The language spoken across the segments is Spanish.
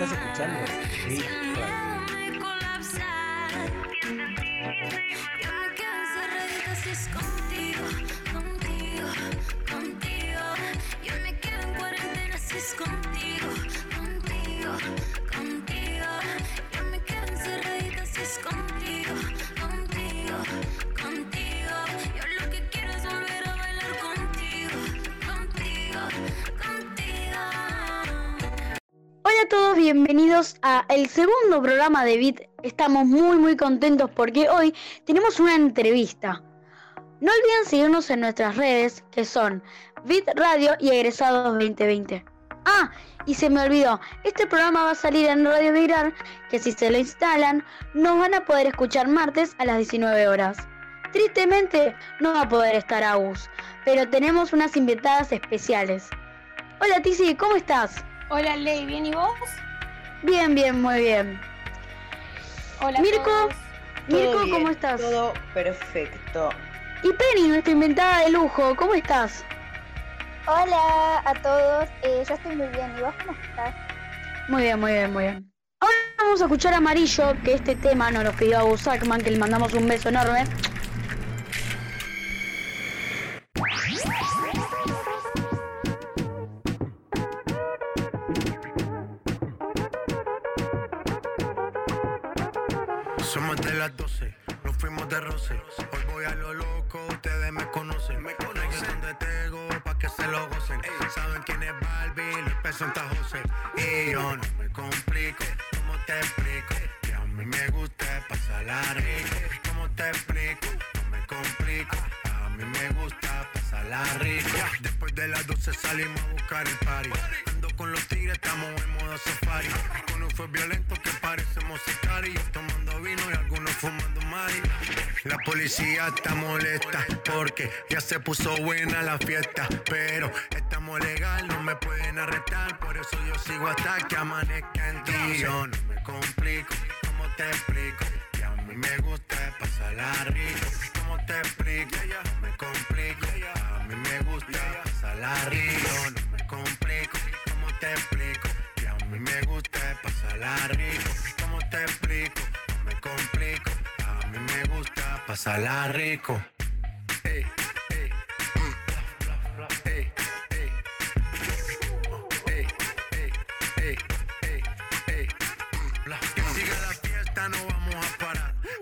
¿Estás escuchando? Si el segundo programa de Bit. Estamos muy muy contentos porque hoy tenemos una entrevista. No olviden seguirnos en nuestras redes que son Bit Radio y Egresados 2020. Ah, y se me olvidó, este programa va a salir en Radio Virar, que si se lo instalan, nos van a poder escuchar martes a las 19 horas. Tristemente no va a poder estar Agus, pero tenemos unas invitadas especiales. Hola Tizi, ¿cómo estás? Hola Ley, ¿bien y vos? Bien, bien, muy bien. Hola a Mirko, todos. Mirko, Todo bien, ¿cómo estás? Todo perfecto. Y Penny, nuestra inventada de lujo, ¿cómo estás? Hola a todos, eh, yo estoy muy bien. ¿Y vos cómo estás? Muy bien, muy bien, muy bien. Ahora vamos a escuchar Amarillo, que este tema nos lo pidió a Gus Sackman, que le mandamos un beso enorme. Yo no me complico, ¿cómo te explico? Que a mí me gusta pasarla rico. ¿Cómo te explico? No me complico. A mí me gusta pasarla rico. Después de las 12 salimos a buscar el party. Ando con los tigres, estamos en modo safari. Uno fue violento que parecemos sicarios. Tomando vino y algunos fumando mari. La policía está molesta porque ya se puso buena la fiesta. Pero legal, no me pueden arrestar. Por eso yo sigo hasta que amanezca en ti. Yo no me complico, ¿cómo te explico? Que a mí me gusta pasarla rico. ¿Cómo te explico? No me complico, a mí me gusta pasarla rico. No me complico, ¿cómo te explico? Que a mí me gusta pasarla rico. ¿Cómo te explico? No me complico, a mí me gusta pasarla rico.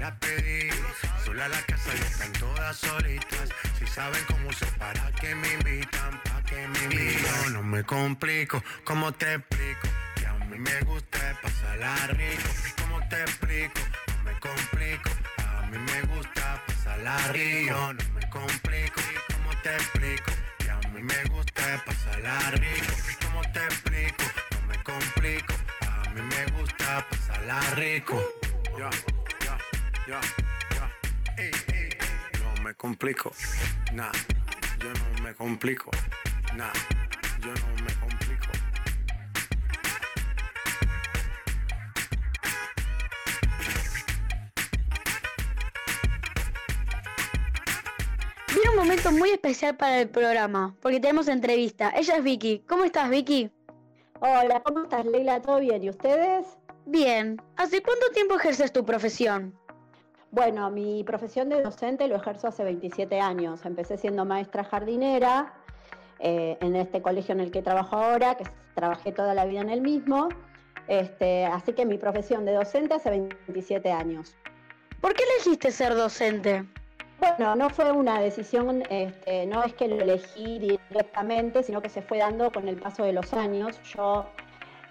las pedí. Sola la casa y están todas solitas. Si saben cómo uso para que me invitan, pa' que me invitan. Yo no me complico, ¿cómo te explico? Que a mí me gusta pasarla rico. ¿Cómo te explico? No me complico. A mí me gusta pasarla rico. Yo no me complico, ¿cómo te explico? Que a mí me gusta pasarla rico. ¿Cómo te explico? No me complico. A mí me gusta pasarla rico. Ya, ya. Ey, ey, ey. No me complico. Nah, yo no me complico. Nah, yo no me complico. Viene un momento muy especial para el programa, porque tenemos entrevista. Ella es Vicky. ¿Cómo estás, Vicky? Hola, ¿cómo estás, Leila? ¿Todo bien? ¿Y ustedes? Bien. ¿Hace cuánto tiempo ejerces tu profesión? Bueno, mi profesión de docente lo ejerzo hace 27 años. Empecé siendo maestra jardinera eh, en este colegio en el que trabajo ahora, que trabajé toda la vida en el mismo. Este, así que mi profesión de docente hace 27 años. ¿Por qué elegiste ser docente? Bueno, no fue una decisión, este, no es que lo elegí directamente, sino que se fue dando con el paso de los años. Yo,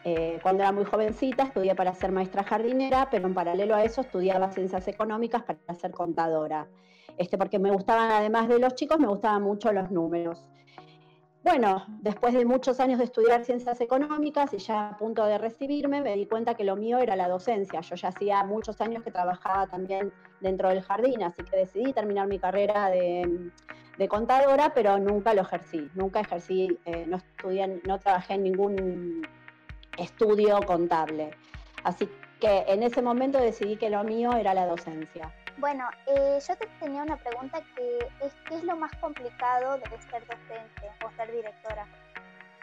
eh, cuando era muy jovencita, estudié para ser maestra jardinera, pero en paralelo a eso estudiaba ciencias económicas para ser contadora. Este, porque me gustaban, además de los chicos, me gustaban mucho los números. bueno, después de muchos años de estudiar ciencias económicas y ya a punto de recibirme, me di cuenta que lo mío era la docencia. Yo ya hacía muchos años que trabajaba también dentro del jardín, así que decidí terminar mi carrera de, contadora, pero nunca lo ejercí. Nunca ejercí, eh, no estudié, no trabajé en ningún estudio contable. Así que en ese momento decidí que lo mío era la docencia. Bueno, eh, yo te tenía una pregunta que es ¿qué es lo más complicado de ser docente o ser directora?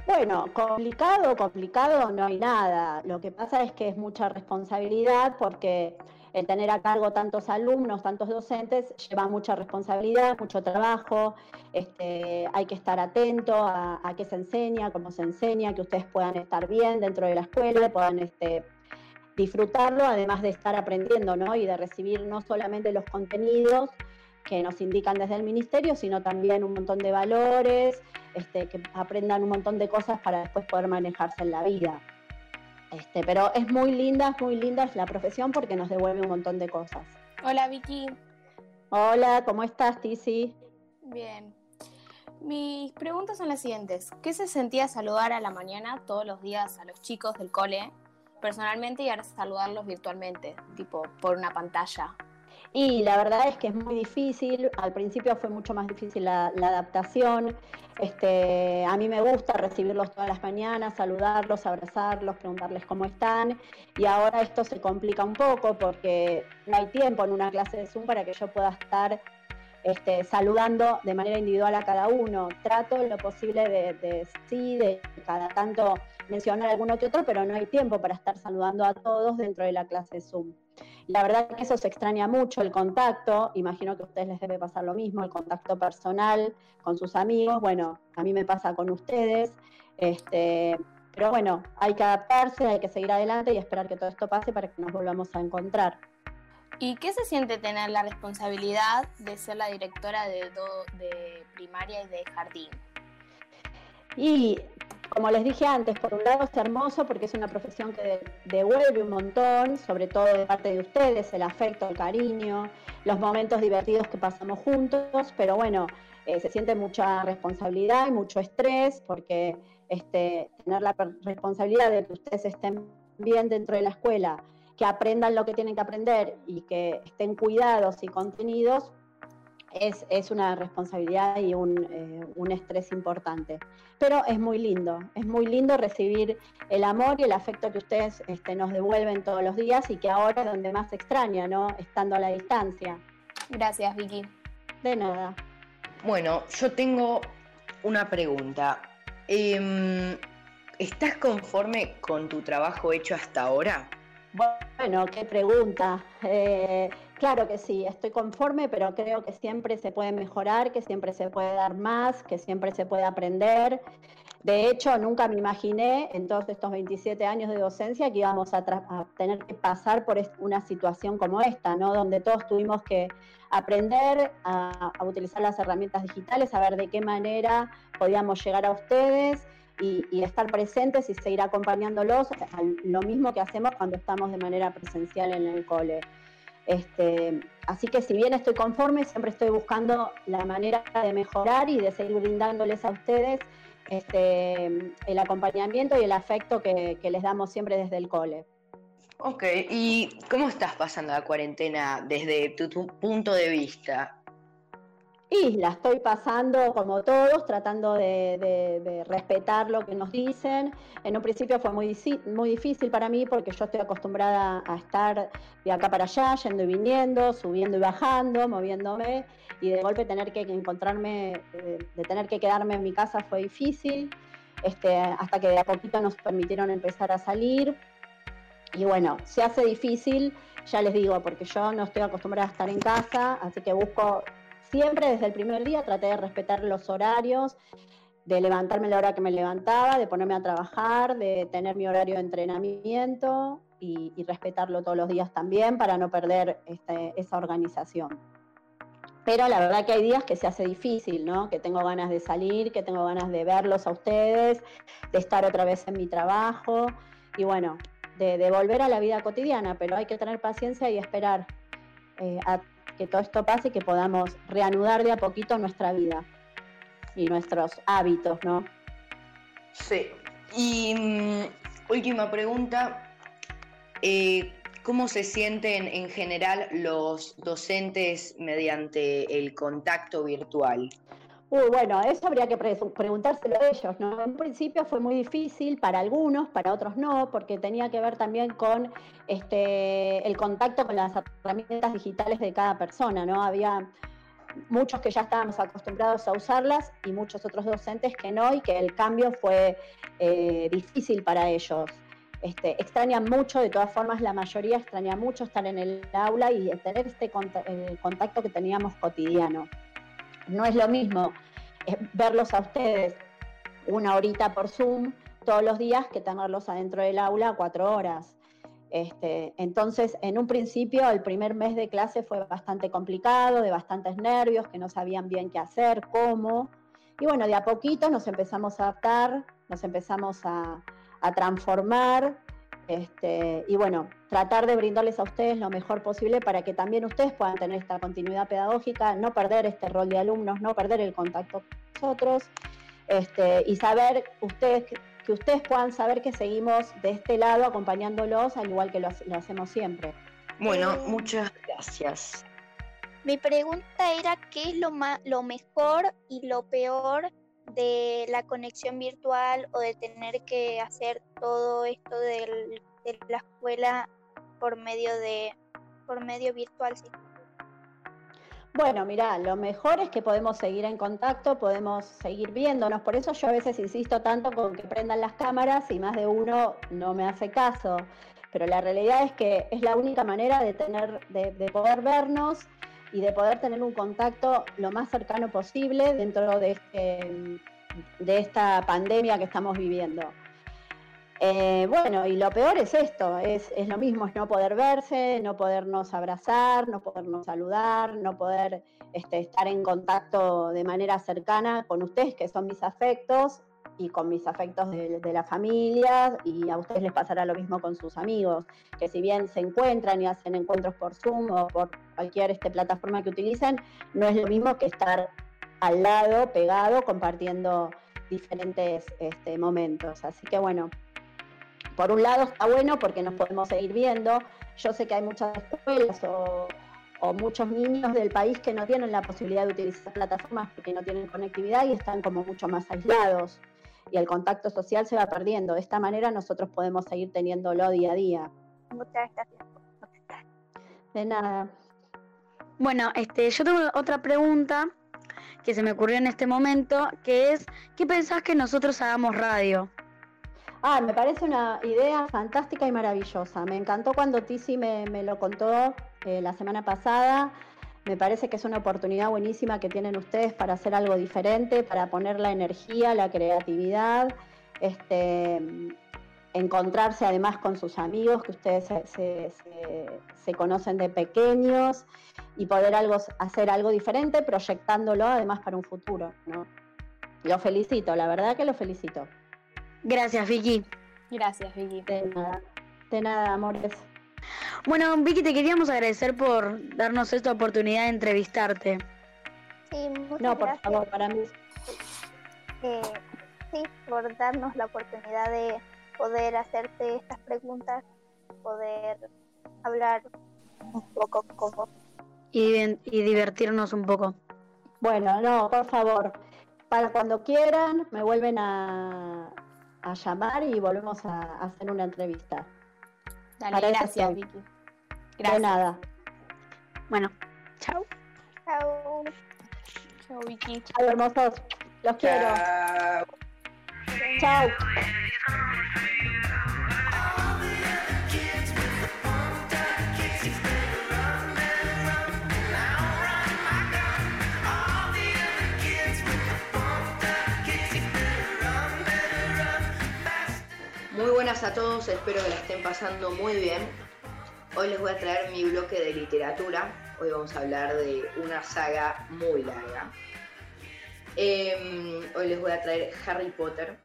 Bueno, complicado, complicado no hay nada. Lo que pasa es que es mucha responsabilidad porque el tener a cargo tantos alumnos, tantos docentes, lleva mucha responsabilidad, mucho trabajo. Este, hay que estar atento a, qué se enseña, cómo se enseña, que ustedes puedan estar bien dentro de la escuela, puedan este, disfrutarlo, además de estar aprendiendo, ¿no? Y de recibir no solamente los contenidos que nos indican desde el ministerio, sino también un montón de valores, este, que aprendan un montón de cosas para después poder manejarse en la vida. Este, pero es muy linda, es muy linda la profesión porque nos devuelve un montón de cosas. Hola Vicky. Hola, ¿cómo estás, Tizi? Bien. Mis preguntas son las siguientes. ¿Qué se sentía saludar a la mañana todos los días a los chicos del cole personalmente y ahora saludarlos virtualmente, tipo por una pantalla. Y la verdad es que es muy difícil, al principio fue mucho más difícil la, adaptación, este, a mí me gusta recibirlos todas las mañanas, saludarlos, abrazarlos, preguntarles cómo están. Y ahora esto se complica un poco porque no hay tiempo en una clase de Zoom para que yo pueda estar este, saludando de manera individual a cada uno. Trato lo posible de, sí, de cada tanto mencionar alguno que otro, pero no hay tiempo para estar saludando a todos dentro de la clase Zoom. La verdad que eso se extraña mucho, el contacto, imagino que a ustedes les debe pasar lo mismo, el contacto personal con sus amigos, bueno, a mí me pasa con ustedes, este, pero bueno, hay que adaptarse, hay que seguir adelante y esperar que todo esto pase para que nos volvamos a encontrar. ¿Y qué se siente tener la responsabilidad de ser la directora de, primaria y de jardín? Y como les dije antes, por un lado es hermoso porque es una profesión que devuelve un montón, sobre todo de parte de ustedes, el afecto, el cariño, los momentos divertidos que pasamos juntos, pero bueno, eh, se siente mucha responsabilidad y mucho estrés porque este, tener la responsabilidad de que ustedes estén bien dentro de la escuela, que aprendan lo que tienen que aprender y que estén cuidados y contenidos, es, una responsabilidad y un, eh, un, estrés importante. Pero es muy lindo, es muy lindo recibir el amor y el afecto que ustedes este, nos devuelven todos los días y que ahora es donde más se extraña, ¿no? Estando a la distancia. Gracias, Vicky. De nada. Bueno, yo tengo una pregunta. Em, ¿Estás conforme con tu trabajo hecho hasta ahora? Bueno, qué pregunta. Eh, Claro que sí, estoy conforme, pero creo que siempre se puede mejorar, que siempre se puede dar más, que siempre se puede aprender. De hecho, nunca me imaginé en todos estos 27 años de docencia que íbamos a, tener que pasar por una situación como esta, ¿no? Donde todos tuvimos que aprender a, utilizar las herramientas digitales, a ver de qué manera podíamos llegar a ustedes y, estar presentes y seguir acompañándolos, lo mismo que hacemos cuando estamos de manera presencial en el cole. Este, así que si bien estoy conforme, siempre estoy buscando la manera de mejorar y de seguir brindándoles a ustedes este, el acompañamiento y el afecto que les damos siempre desde el cole. Ok, ¿y cómo estás pasando la cuarentena desde tu punto de vista? Y la estoy pasando como todos, tratando de, respetar lo que nos dicen. En un principio fue muy, muy difícil para mí porque yo estoy acostumbrada a estar de acá para allá, yendo y viniendo, subiendo y bajando, moviéndome. Y de golpe tener que encontrarme, eh, de tener que quedarme en mi casa fue difícil. Este, hasta que de a poquito nos permitieron empezar a salir. Y bueno, se hace difícil, ya les digo, porque yo no estoy acostumbrada a estar en casa, así que busco siempre desde el primer día traté de respetar los horarios, de levantarme la hora que me levantaba, de ponerme a trabajar, de tener mi horario de entrenamiento y, respetarlo todos los días también para no perder este, esa organización. Pero la verdad que hay días que se hace difícil, ¿no? Que tengo ganas de salir, que tengo ganas de verlos a ustedes, de estar otra vez en mi trabajo y bueno, de, volver a la vida cotidiana, pero hay que tener paciencia y esperar eh, a que todo esto pase y que podamos reanudar de a poquito nuestra vida y nuestros hábitos, ¿no? Sí. Y mm, última pregunta. eh, ¿Cómo se sienten en general los docentes mediante el contacto virtual? Uy, bueno, eso habría que pre- preguntárselo a ellos, ¿no? En principio fue muy difícil para algunos, para otros no, porque tenía que ver también con este, el contacto con las herramientas digitales de cada persona, ¿no? Había muchos que ya estábamos acostumbrados a usarlas y muchos otros docentes que no, y que el cambio fue eh, difícil para ellos. Este, extrañan mucho, de todas formas la mayoría extraña mucho estar en el aula y tener este contacto que teníamos cotidiano. No es lo mismo eh, verlos a ustedes una horita por Zoom todos los días que tenerlos adentro del aula cuatro horas. Este, entonces, en un principio, el primer mes de clase fue bastante complicado, de bastantes nervios, que no sabían bien qué hacer, cómo. Y bueno, de a poquito nos empezamos a adaptar, nos empezamos a, a transformar. Este, y bueno, tratar de brindarles a ustedes lo mejor posible para que también ustedes puedan tener esta continuidad pedagógica, no perder este rol de alumnos, no perder el contacto con nosotros, este, y saber ustedes que, ustedes puedan saber que seguimos de este lado acompañándolos al igual que lo, hace- lo hacemos siempre. Bueno, Eh, muchas gracias. Mi pregunta era qué es lo lo mejor y lo peor de la conexión virtual o de tener que hacer todo esto del- de la escuela por medio de por medio virtual. Bueno, mirá, lo mejor es que podemos seguir en contacto, podemos seguir viéndonos. Por eso yo a veces insisto tanto con que prendan las cámaras y más de uno no me hace caso. Pero la realidad es que es la única manera de tener, de poder vernos y de poder tener un contacto lo más cercano posible dentro de, este, de esta pandemia que estamos viviendo. Eh, bueno, y lo peor es esto, es, es lo mismo, es no poder verse, no podernos abrazar, no podernos saludar, no poder este, estar en contacto de manera cercana con ustedes, que son mis afectos, y con mis afectos de, de la familia, y a ustedes les pasará lo mismo con sus amigos, que si bien se encuentran y hacen encuentros por Zoom o por cualquier este, plataforma que utilicen, no es lo mismo que estar al lado, pegado, compartiendo diferentes este, momentos. Así que bueno, por un lado está bueno porque nos podemos seguir viendo. Yo sé que hay muchas escuelas o, o muchos niños del país que no tienen la posibilidad de utilizar plataformas porque no tienen conectividad y están como mucho más aislados. Y el contacto social se va perdiendo. De esta manera nosotros podemos seguir teniéndolo día a día. Muchas gracias por contestar. De nada. Bueno, este, yo tengo otra pregunta que se me ocurrió en este momento, que es, ¿qué pensás que nosotros hagamos radio? Ah, me parece una idea fantástica y maravillosa. Me encantó cuando Tizi me, me lo contó eh, la semana pasada. Me parece que es una oportunidad buenísima que tienen ustedes para hacer algo diferente, para poner la energía, la creatividad, este, encontrarse además con sus amigos que ustedes se, se- se- se conocen de pequeños y poder algo, hacer algo diferente proyectándolo además para un futuro. ¿no? Lo felicito, la verdad que lo felicito. Gracias, Vicky. Gracias, Vicky. De nada, de nada, amores. Bueno, Vicky, te queríamos agradecer por darnos esta oportunidad de entrevistarte. Sí, muchas No, por gracias. favor, para mí. eh, sí, por darnos la oportunidad de poder hacerte estas preguntas, poder hablar un poco con vos. Y, y divertirnos un poco. Bueno, no, por favor. Para cuando quieran, me vuelven a, a llamar y volvemos a, a hacer una entrevista. Dale, Para gracias. Vicky. De Gracias. nada. Bueno, chao. Chao. Chao, Vicky. Chao, hermosos. Los quiero. Chao. Buenas a todos, espero que la estén pasando muy bien. Hoy les voy a traer mi bloque de literatura. Hoy vamos a hablar de una saga muy larga. Em, hoy les voy a traer Harry Potter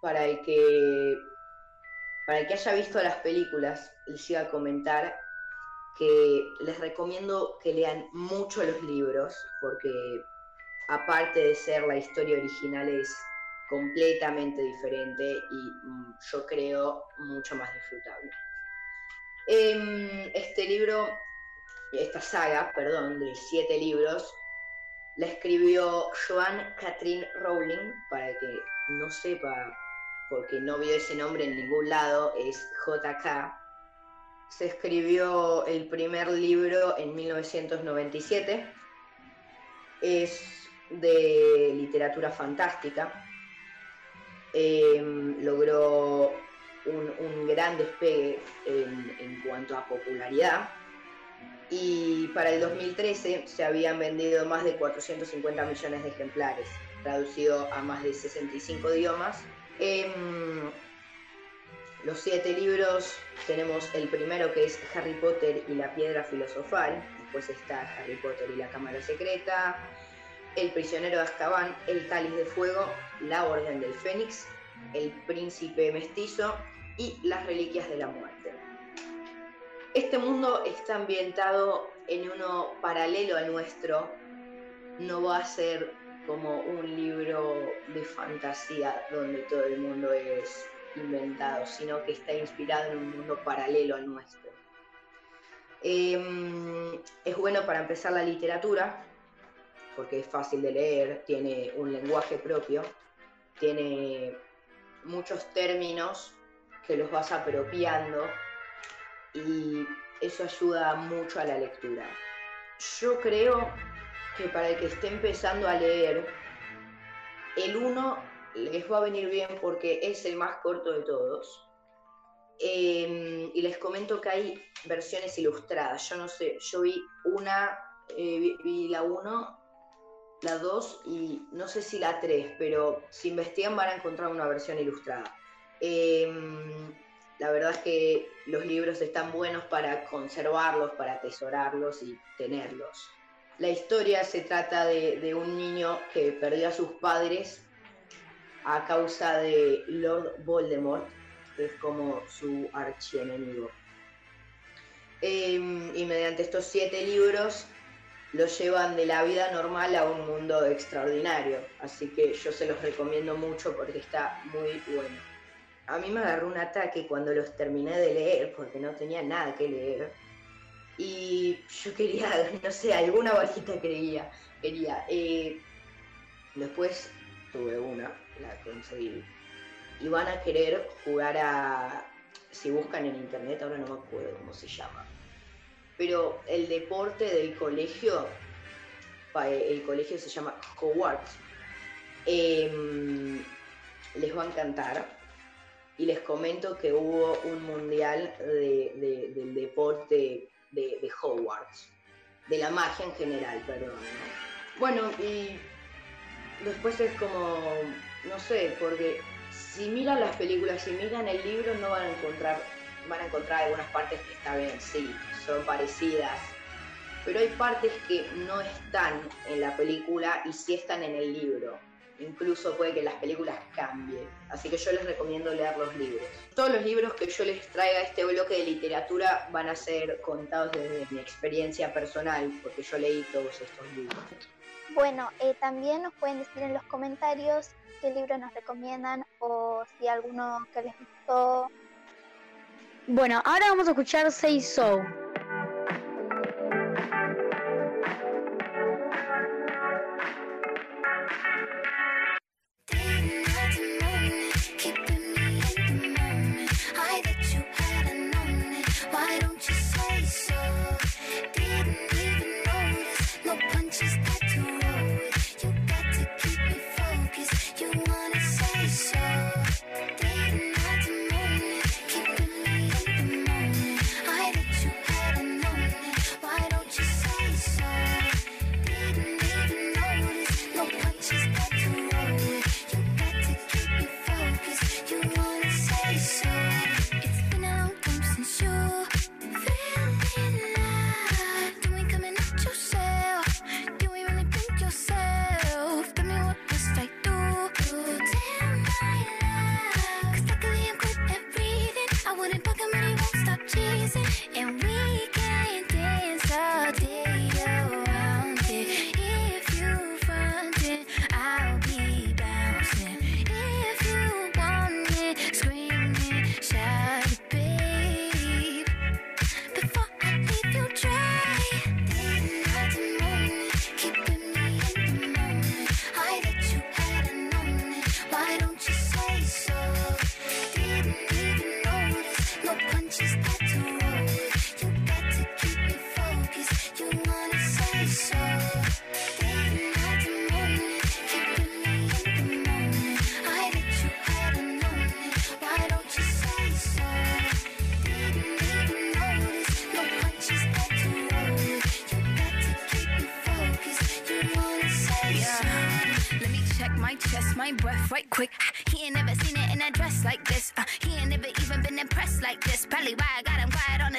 para el que para el que haya visto las películas les iba a comentar que les recomiendo que lean mucho los libros porque aparte de ser la historia original es completamente diferente y mm, yo creo mucho más disfrutable. Em, este libro, esta saga, perdón, de siete libros, la escribió Joan Catherine Rowling, para que no sepa, porque no vio ese nombre en ningún lado, es JK. Se escribió el primer libro en 1997. Es de literatura fantástica. Em, logró un, gran despegue en, cuanto a popularidad y para el 2013 se habían vendido más de 450 millones de ejemplares, traducido a más de 65 idiomas. En los siete libros tenemos el primero que es Harry Potter y la piedra filosofal, después está Harry Potter y la cámara secreta, El prisionero de Azkaban, El cáliz de fuego, La orden del fénix, El príncipe mestizo y Las reliquias de la muerte. Este mundo está ambientado en uno paralelo al nuestro, no va a ser como un libro de fantasía donde todo el mundo es inventado, sino que está inspirado en un mundo paralelo al nuestro. Eh, es bueno para empezar la literatura, porque es fácil de leer, tiene un lenguaje propio, tiene muchos términos que los vas apropiando y eso ayuda mucho a la lectura. Yo creo que para el que esté empezando a leer, el 1 les va a venir bien porque es el más corto de todos. Eh, y les comento que hay versiones ilustradas. Yo no sé, yo vi una, eh, vi, vi, la 1, la 2 y no sé si la 3, pero si investigan van a encontrar una versión ilustrada. Eh, la verdad es que los libros están buenos para conservarlos, para atesorarlos y tenerlos. La historia se trata de, un niño que perdió a sus padres a causa de Lord Voldemort, que es como su archienemigo. Eh, y mediante estos siete libros lo llevan de la vida normal a un mundo extraordinario. Así que yo se los recomiendo mucho porque está muy bueno a mí me agarró un ataque cuando los terminé de leer, porque no tenía nada que leer. Y yo quería, no sé, alguna bajita quería. quería. Eh, después tuve una, la conseguí. Y van a querer jugar a. Si buscan en internet, ahora no me acuerdo cómo se llama. Pero el deporte del colegio, el colegio se llama Hogwarts. Eh, les va a encantar y les comento que hubo un mundial de, de, del deporte de, de, de la magia en general, perdón. ¿no? Bueno, y después es como, no sé, porque si miran las películas, si miran el libro, no van a encontrar, van a encontrar algunas partes que están bien, sí, son parecidas, pero hay partes que no están en la película y sí están en el libro incluso puede que las películas cambien. Así que yo les recomiendo leer los libros. Todos los libros que yo les traiga a este bloque de literatura van a ser contados desde mi experiencia personal, porque yo leí todos estos libros. Bueno, eh, también nos pueden decir en los comentarios qué libro nos recomiendan o si alguno que les gustó. Bueno, ahora vamos a escuchar Say So. My breath right quick. He ain't never seen it in a dress like this. Uh, he ain't never even been impressed like this. Probably why I got him quiet on the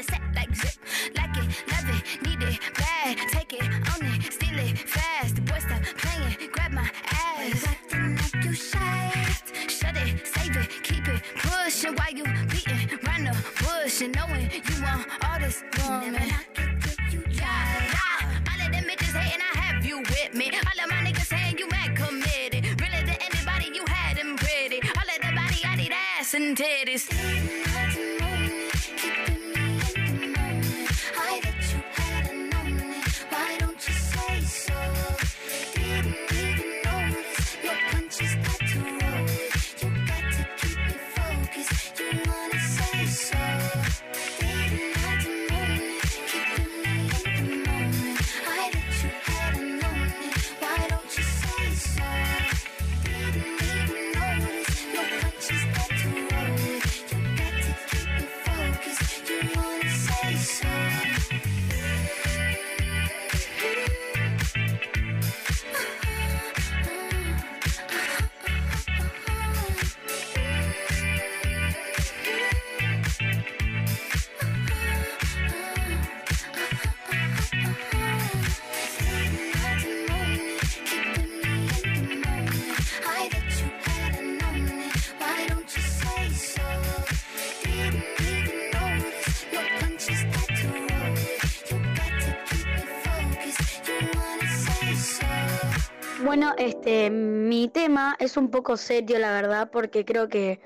Bueno, este, mi tema es un poco serio, la verdad, porque creo que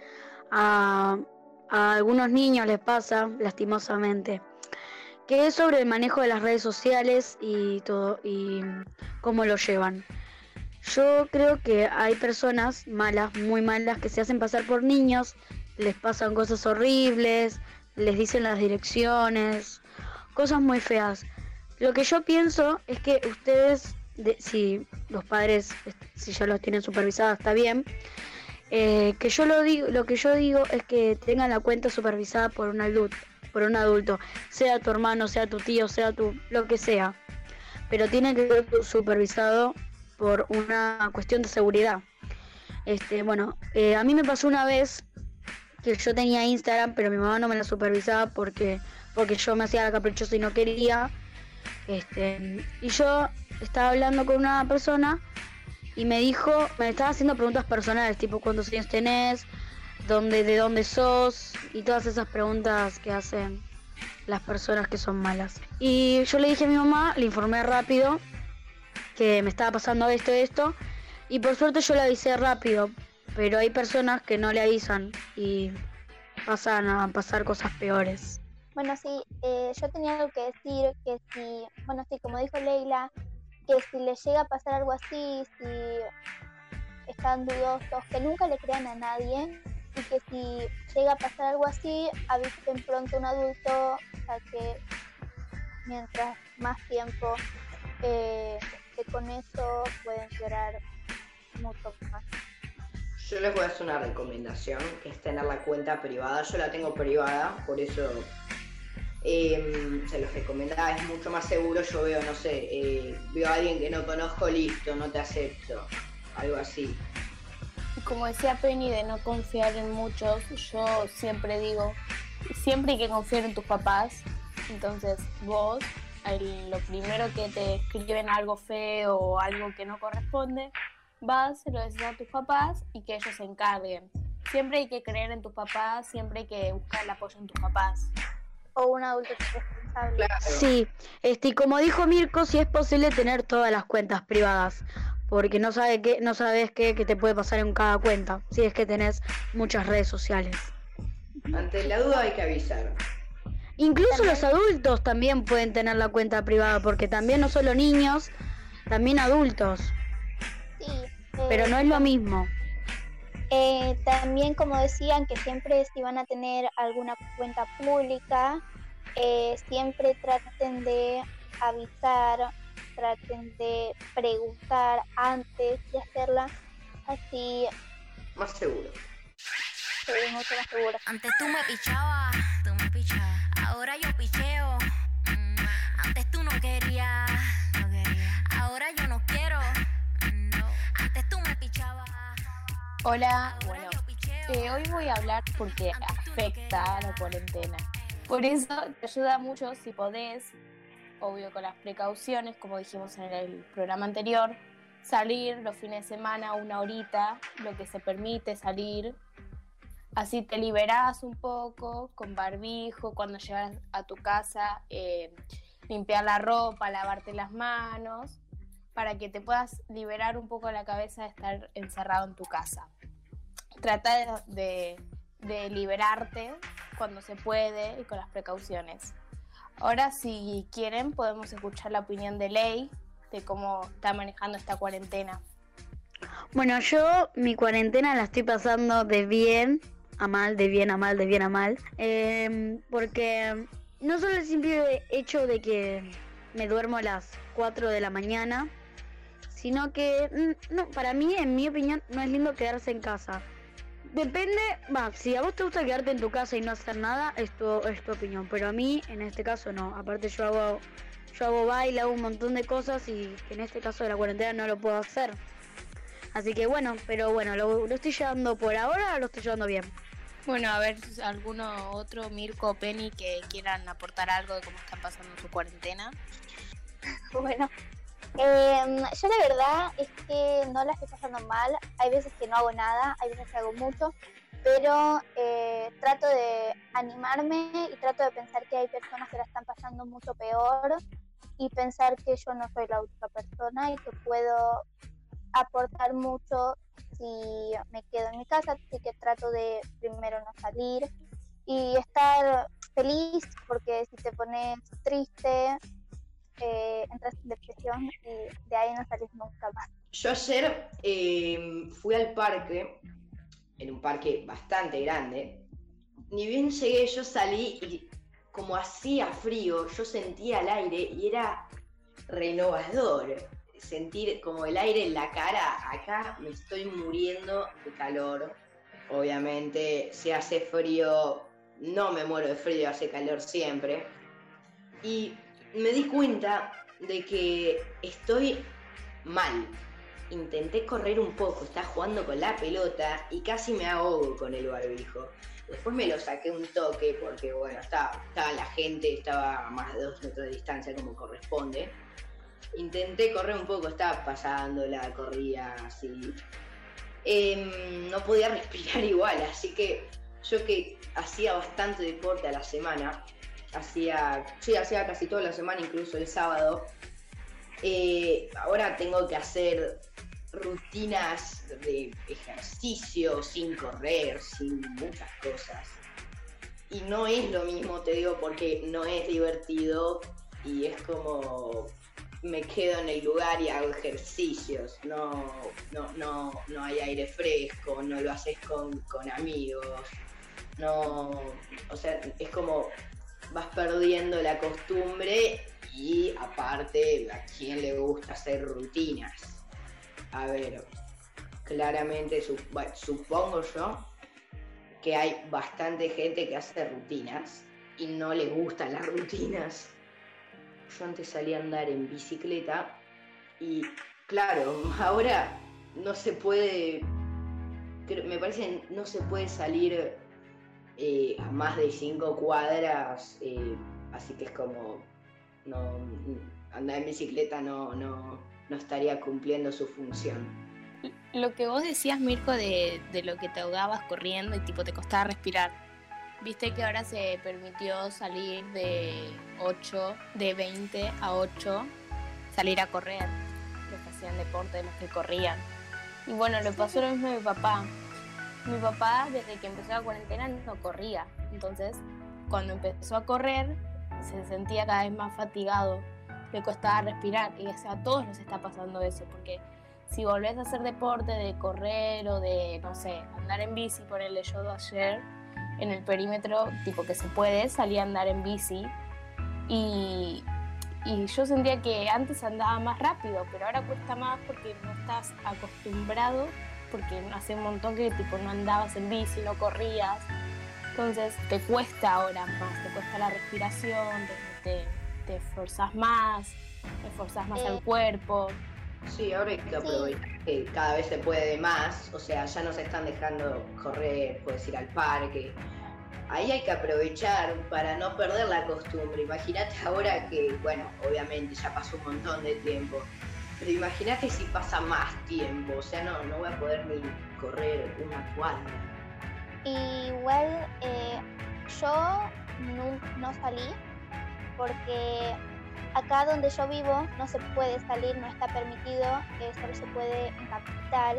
a, a algunos niños les pasa, lastimosamente, que es sobre el manejo de las redes sociales y todo, y cómo lo llevan. Yo creo que hay personas malas, muy malas, que se hacen pasar por niños, les pasan cosas horribles, les dicen las direcciones, cosas muy feas. Lo que yo pienso es que ustedes, de- si los padres, est- si ya los tienen supervisados, está bien. eh, que yo lo digo, lo que yo digo es que tengan la cuenta supervisada por un adulto, por un adulto, sea tu hermano, sea tu tío, sea tu, lo que sea. Pero tiene que ser supervisado por una cuestión de seguridad. Este, bueno, eh, a mí me pasó una vez que yo tenía Instagram, pero mi mamá no me la supervisaba porque, porque yo me hacía la caprichosa y no quería. Este, y yo estaba hablando con una persona y me dijo, me estaba haciendo preguntas personales, tipo cuántos años tenés, dónde, de dónde sos, y todas esas preguntas que hacen las personas que son malas. Y yo le dije a mi mamá, le informé rápido que me estaba pasando esto, esto, y por suerte yo le avisé rápido, pero hay personas que no le avisan y pasan a pasar cosas peores. Bueno, sí, eh, yo tenía algo que decir, que si, bueno, sí, como dijo Leila, que si les llega a pasar algo así, si están dudosos, que nunca le crean a nadie y que si llega a pasar algo así, avisen pronto un adulto, ya que mientras más tiempo eh, con eso, pueden llorar mucho más. Yo les voy a hacer una recomendación, que es tener la cuenta privada. Yo la tengo privada, por eso eh, se los recomendaba, es mucho más seguro. Yo veo, no sé, eh, veo a alguien que no conozco, listo, no te acepto. Algo así. Como decía Penny de no confiar en muchos, yo siempre digo, siempre hay que confiar en tus papás. Entonces vos, lo primero que te escriben algo feo o algo que no corresponde, vas, se lo decís a tus papás y que ellos se encarguen. Siempre hay que creer en tus papás, siempre hay que buscar el apoyo en tus papás. O un adulto responsable. Claro. Sí, este, y como dijo Mirko, si es posible tener todas las cuentas privadas, porque no sabe qué, no sabes qué, qué te puede pasar en cada cuenta, si es que tenés muchas redes sociales. Ante la duda hay que avisar. Incluso los adultos también pueden tener la cuenta privada, porque también no solo niños, también adultos, Sí, pero eh, no es lo mismo. Eh, también, como decían, que siempre si van a tener alguna cuenta pública, eh, siempre traten de avisar, traten de preguntar antes de hacerla, así Más seguro. se mucho más seguro. Antes tú me pichabas, tú me pichabas. Ahora yo picheo. Mm, Antes tú no querías, Hola, bueno, eh, hoy voy a hablar porque afecta a la cuarentena. Por eso te ayuda mucho si podés, obvio con las precauciones, como dijimos en el programa anterior, salir los fines de semana una horita, lo que se permite salir. Así te liberás un poco con barbijo cuando llegas a tu casa, eh, limpiar la ropa, lavarte las manos, para que te puedas liberar un poco la cabeza de estar encerrado en tu casa. Trata de, de liberarte cuando se puede y con las precauciones. Ahora, si quieren, podemos escuchar la opinión de Ley de cómo está manejando esta cuarentena. Bueno, yo mi cuarentena la estoy pasando de bien a mal, de bien a mal, de bien a mal. Eh, porque no solo el simple hecho de que me duermo a las 4 de la mañana, sino que, mm, no, para mí, en mi opinión, no es lindo quedarse en casa. Depende, va, si a vos te gusta quedarte en tu casa y no hacer nada, es tu, es tu opinión, pero a mí en este caso no. Aparte yo hago, yo hago baile, hago un montón de cosas y que en este caso de la cuarentena no lo puedo hacer. Así que bueno, pero bueno, lo, lo estoy llevando por ahora, lo estoy llevando bien. Bueno, a ver, alguno otro, Mirko o Penny, que quieran aportar algo de cómo están pasando su cuarentena. Bueno, em, yo la verdad es que no la estoy pasando mal. Hay veces que no hago nada, hay veces que hago mucho, pero eh, trato de animarme y trato de pensar que hay personas que la están pasando mucho peor y pensar que yo no soy la única persona y que puedo aportar mucho si me quedo en mi casa, así que trato de primero no salir y estar feliz porque si te pones triste eh, entras en depresión y de ahí no salís nunca más. Yo ayer eh, fui al parque, en un parque bastante grande. Ni bien llegué, yo salí y como hacía frío, yo sentía el aire y era renovador. Sentir como el aire en la cara, acá me estoy muriendo de calor. Obviamente, si hace frío, no me muero de frío, hace calor siempre. Y me di cuenta de que estoy mal. Intenté correr un poco, estaba jugando con la pelota y casi me ahogo con el barbijo. Después me lo saqué un toque porque, bueno, estaba, estaba la gente, estaba a más de dos metros de distancia como corresponde. Intenté correr un poco, estaba pasándola, corría así. Em, no podía respirar igual, así que yo que hacía bastante deporte a la semana, hacía, sí, hacía casi toda la semana, incluso el sábado. Eh, ahora tengo que hacer rutinas de ejercicio sin correr, sin muchas cosas. Y no es lo mismo, te digo, porque no es divertido y es como me quedo en el lugar y hago ejercicios. No, no, no, no hay aire fresco, no lo haces con, con amigos. No, o sea, es como vas perdiendo la costumbre y aparte a quién le gusta hacer rutinas. A ver, claramente supongo yo que hay bastante gente que hace rutinas y no le gustan las rutinas. Yo antes salía a andar en bicicleta y claro, ahora no se puede, me parece no se puede salir eh, a más de cinco cuadras, eh, así que es como no andar en bicicleta no, no, no estaría cumpliendo su función. Lo que vos decías, Mirko, de, de lo que te ahogabas corriendo y tipo te costaba respirar. Viste que ahora se permitió salir de 8, de 20 a 8, salir a correr, los que hacían deporte, los que corrían. Y bueno, le pasó lo mismo a mi papá. Mi papá, desde que empezó la cuarentena, no corría. Entonces, cuando empezó a correr, se sentía cada vez más fatigado, le costaba respirar. Y o a todos nos está pasando eso, porque si volvés a hacer deporte de correr o de, no sé, andar en bici, ponerle yo ayer en el perímetro, tipo que se puede, salí a andar en bici y yo sentía que antes andaba más rápido, pero ahora cuesta más porque no estás acostumbrado, porque hace un montón que tipo no andabas en bici, no corrías, entonces te cuesta ahora más, te cuesta la respiración, te, te, te esforzás más, más Eh. el cuerpo. Sí, ahora hay que aprovechar que cada vez se puede más, o sea, ya no se están dejando correr, puedes ir al parque. Ahí hay que aprovechar para no perder la costumbre. Imagínate ahora que, bueno, obviamente ya pasó un montón de tiempo, pero imagínate si pasa más tiempo, o sea, no, no voy a poder ni correr una cuadra. Igual eh, yo no, no salí porque acá donde yo vivo no se puede salir, no está permitido, eh, solo se puede en capital.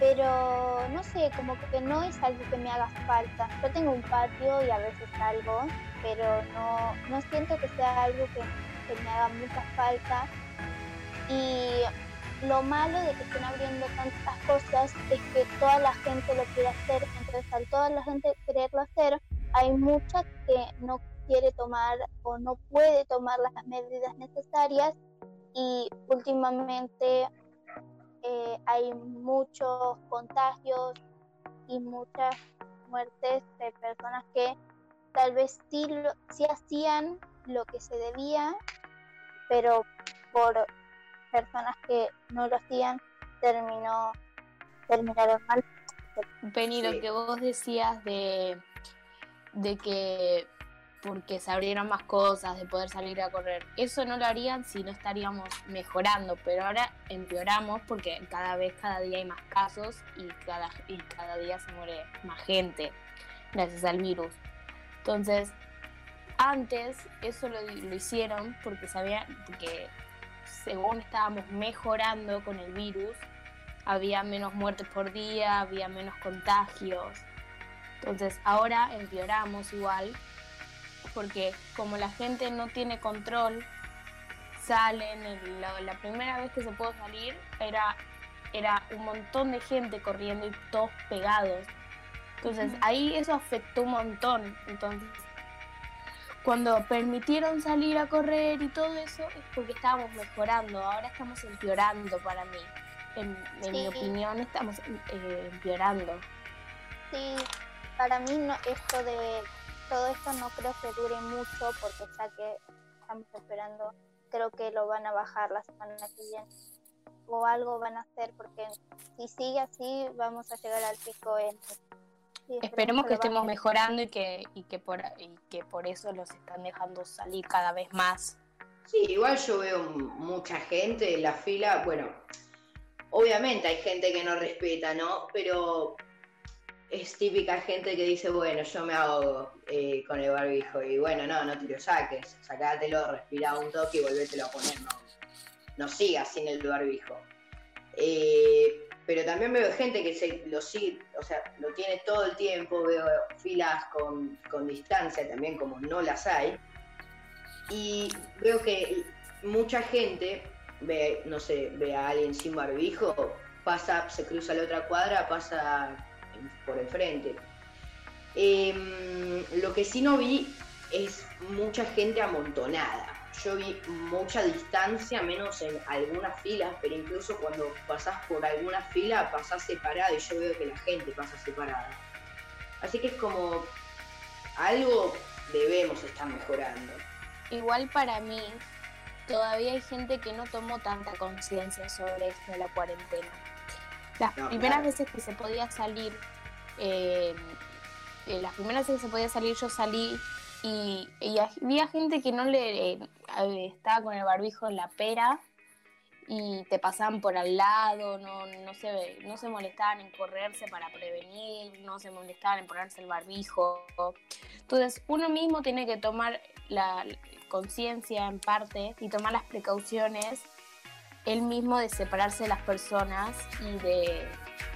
Pero no sé, como que no es algo que me haga falta. Yo tengo un patio y a veces salgo, pero no, no siento que sea algo que, que me haga mucha falta. Y lo malo de que estén abriendo tantas cosas es que toda la gente lo quiere hacer. Entonces, al toda la gente quererlo hacer, hay mucha que no quiere tomar o no puede tomar las medidas necesarias y últimamente eh, hay muchos contagios y muchas muertes de personas que tal vez sí, sí hacían lo que se debía, pero por personas que no lo hacían terminó terminaron mal. Penny, lo que vos decías de, de que porque se abrieron más cosas, de poder salir a correr, eso no lo harían si no estaríamos mejorando, pero ahora empeoramos porque cada vez, cada día hay más casos y cada, y cada día se muere más gente gracias al virus. Entonces, antes eso lo, lo hicieron porque sabían, porque según estábamos mejorando con el virus, había menos muertes por día, había menos contagios. Entonces ahora empeoramos igual, porque como la gente no tiene control, salen, el- la, la primera vez que se pudo salir era, era un montón de gente corriendo y todos pegados. Entonces ahí eso afectó un montón. Entonces cuando permitieron salir a correr y todo eso es porque estábamos mejorando, ahora estamos empeorando para mí. En, en mi opinión estamos eh, empeorando. Sí, para mí no, esto de todo esto no creo que dure mucho porque ya que estamos esperando, creo que lo van a bajar la semana que viene o algo van a hacer porque si sigue así vamos a llegar al pico en Esperemos que estemos mejorando y que, y, que por, y que por eso los están dejando salir cada vez más. Sí, igual yo veo mucha gente en la fila, bueno, obviamente hay gente que no respeta, ¿no? Pero es típica gente que dice, bueno, yo me hago eh, con el barbijo y bueno, no, no te lo saques, sacátelo, respira un toque y volvételo a poner, no, no sigas sin el barbijo. Eh, pero también veo gente que se lo sigue, o sea, lo tiene todo el tiempo, veo filas con, con distancia también como no las hay. Y veo que mucha gente ve, no sé, ve a alguien sin barbijo, pasa, se cruza la otra cuadra, pasa por enfrente. Em, lo que sí no vi es mucha gente amontonada. Yo vi mucha distancia, menos en algunas filas, pero incluso cuando pasás por alguna fila, pasás separado y yo veo que la gente pasa separada. Así que es como algo debemos estar mejorando. Igual para mí, todavía hay gente que no tomó tanta conciencia sobre esto de la cuarentena. Las No, primeras claro. veces que se podía salir, eh, eh, las primeras veces que se podía salir, yo salí y, y había gente que no le eh, estaba con el barbijo en la pera y te pasaban por al lado, no, no, se, no se molestaban en correrse para prevenir, no se molestaban en ponerse el barbijo. Entonces, uno mismo tiene que tomar la conciencia en parte y tomar las precauciones él mismo de separarse de las personas y de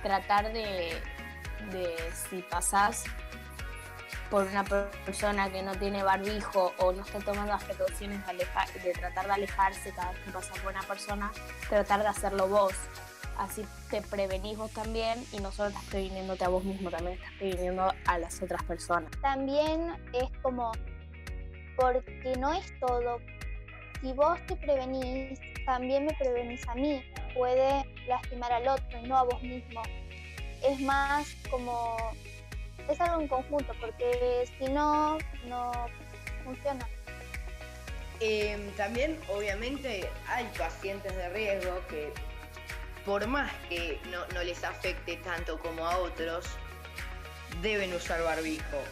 tratar de, de si pasás por una per- persona que no tiene barbijo o no está tomando las precauciones de, tratar de alejarse cada vez que pasas por una persona, tratar de hacerlo vos. Así te prevenís vos también y no solo estás previniéndote a vos mismo, también estás previniendo a las otras personas. También es como, porque no es todo. Si vos te prevenís, también me prevenís a mí. Puede lastimar al otro y no a vos mismo. Es más como, es algo en conjunto, porque si no, no funciona. Em, también, obviamente, hay pacientes de riesgo que, por más que no, no les afecte tanto como a otros, deben usar barbijo.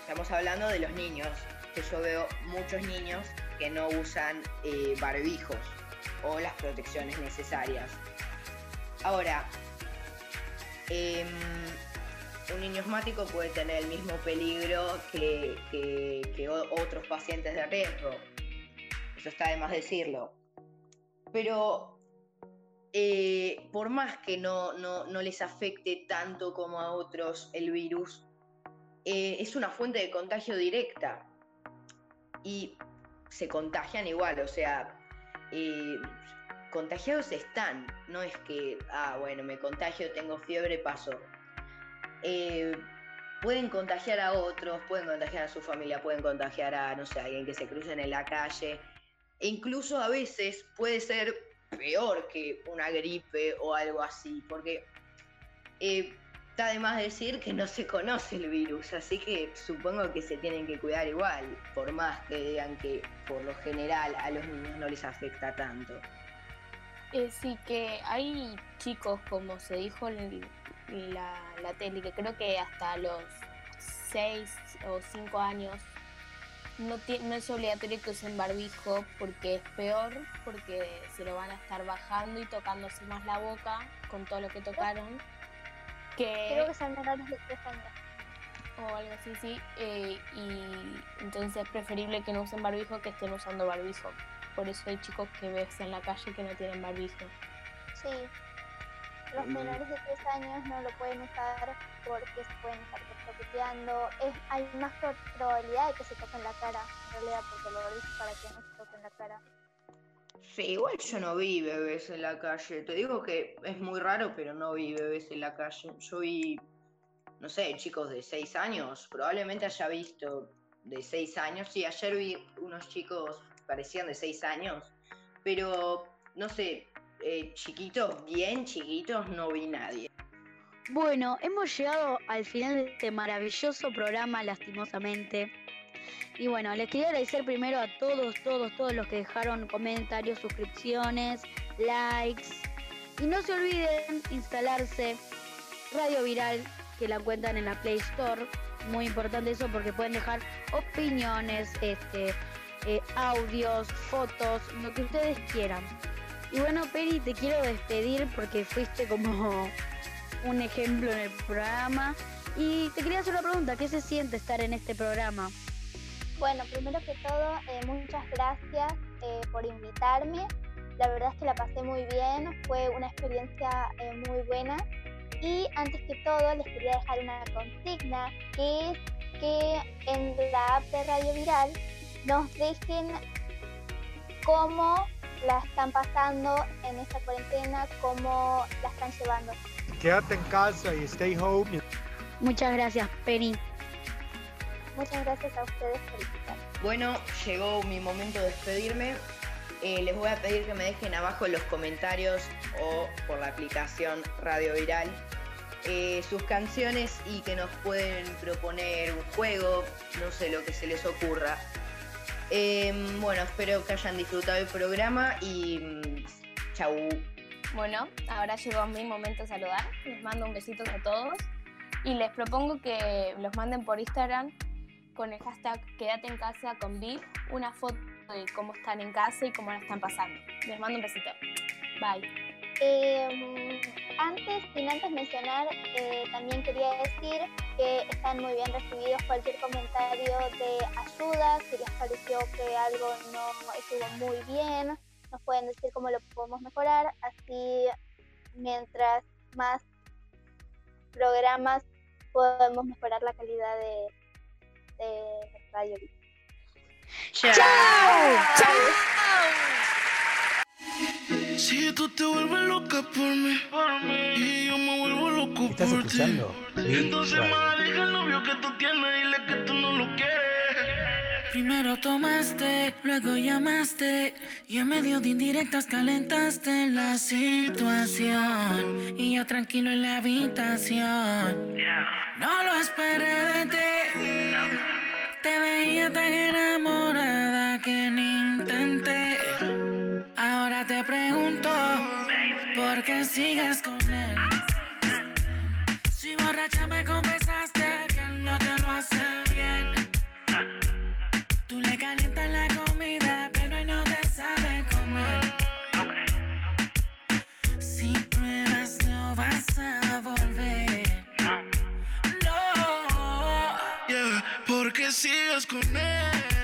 Estamos hablando de los niños, que yo veo muchos niños que no usan eh, barbijos o las protecciones necesarias. Ahora, em, un niño asmático puede tener el mismo peligro que, otros pacientes de riesgo. Eso está de más decirlo. Pero eh, por más que no les afecte tanto como a otros el virus, eh, es una fuente de contagio directa. Y se contagian igual, o sea, eh, contagiados están. No es que, ah, bueno, me contagio, tengo fiebre, paso. Eh, pueden contagiar a otros, pueden contagiar a su familia, pueden contagiar a, no sé, a alguien que se crucen en la calle. E incluso a veces puede ser peor que una gripe o algo así, porque eh, está de más decir que no se conoce el virus, así que supongo que se tienen que cuidar igual, por más que digan que por lo general a los niños no les afecta tanto. Eh, sí, que hay chicos, como se dijo en la, la tele, que creo que hasta los 6 o 5 años no, no es obligatorio que usen barbijo porque es peor, porque se lo van a estar bajando y tocándose más la boca con todo lo que tocaron. Que, Creo que son menores de 3 años. o algo así, sí. eh, y entonces es preferible que no usen barbijo que estén usando barbijo. Por eso hay chicos que ves en la calle que no tienen barbijo. Sí. Los menores de 3 años no lo pueden usar porque se pueden estar toqueteando. Es, hay más pro- probabilidad de que se toquen la cara, en realidad, porque lo dice para que no se toquen la cara. Sí, igual yo no vi bebés en la calle. Te digo que es muy raro, pero no vi bebés en la calle. Yo vi, no sé, chicos de 6 años. Probablemente haya visto de 6 años. Sí, ayer vi unos chicos parecían de 6 años. Pero, no sé, eh, chiquitos, bien chiquitos, no vi nadie. Bueno, hemos llegado al final de este maravilloso programa, lastimosamente. Y bueno, les quería agradecer primero a todos, todos, todos los que dejaron comentarios, suscripciones, likes. Y no se olviden instalarse Radio Viral, que la encuentran en la Play Store. Muy importante eso porque pueden dejar opiniones, este, eh, audios, fotos, lo que ustedes quieran. Y bueno, Peri, te quiero despedir porque fuiste como un ejemplo en el programa. Y te quería hacer una pregunta, ¿qué se siente estar en este programa? Bueno, primero que todo, eh, muchas gracias eh, por invitarme. La verdad es que la pasé muy bien, fue una experiencia eh, muy buena. Y antes que todo, les quería dejar una consigna, que es que en la app de Radio Viral nos dejen cómo la están pasando en esta cuarentena, cómo la están llevando. Quédate en casa y stay home. Muchas gracias, Peri. Muchas gracias a ustedes por invitarme. Bueno, llegó mi momento de despedirme. Eh, les voy a pedir que me dejen abajo en los comentarios o por la aplicación Radio Viral eh, sus canciones y que nos pueden proponer un juego, no sé lo que se les ocurra. Eh, bueno, espero que hayan disfrutado el programa y mm, chau. Bueno, ahora llegó mi momento de saludar. Les mando un besito a todos y les propongo que los manden por Instagram con el hashtag Quédate en casa con Viv una foto de cómo están en casa y cómo la están pasando. Les mando un besito. Bye. Eh, antes, sin antes mencionar, eh, también quería decir que están muy bien recibidos. Cualquier comentario de ayuda, si les pareció que algo no estuvo muy bien, nos pueden decir cómo lo podemos mejorar, así mientras más programas podemos mejorar la calidad de, de Radio Vic. Si tú te vuelves loca por mí, y yo me vuelvo loco ¿Estás por escuchando? ti. Big Entonces Radio. más deja el novio que tú tienes, dile que tú no lo quieres. Primero tomaste, luego llamaste y en medio de indirectas calentaste la situación y yo tranquilo en la habitación. No lo esperé de ti. Te veía tan enamorada que ni Ahora te pregunto, ¿por qué sigues con él? Si borracha me confesaste que él no te lo hace bien. Tú le calientas la comida, pero él no te sabe comer. Si pruebas, no vas a volver. No, yeah, ¿por qué sigues con él?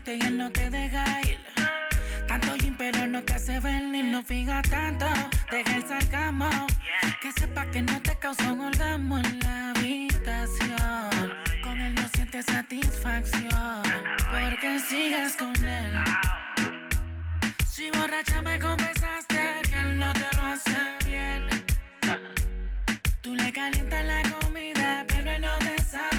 Irte y él no te deja ir. Tanto gym, pero no te hace venir, no fija tanto. Deja el sarcasmo. Que sepa que no te causa un orgasmo en la habitación. Con él no sientes satisfacción. Porque sigues con él. Si borracha me confesaste que él no te lo hace bien. Tú le calientas la comida, pero él no te sabe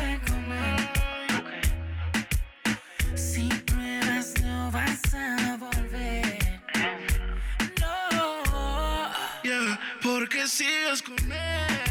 a volver. No. Yeah, porque sigues con él.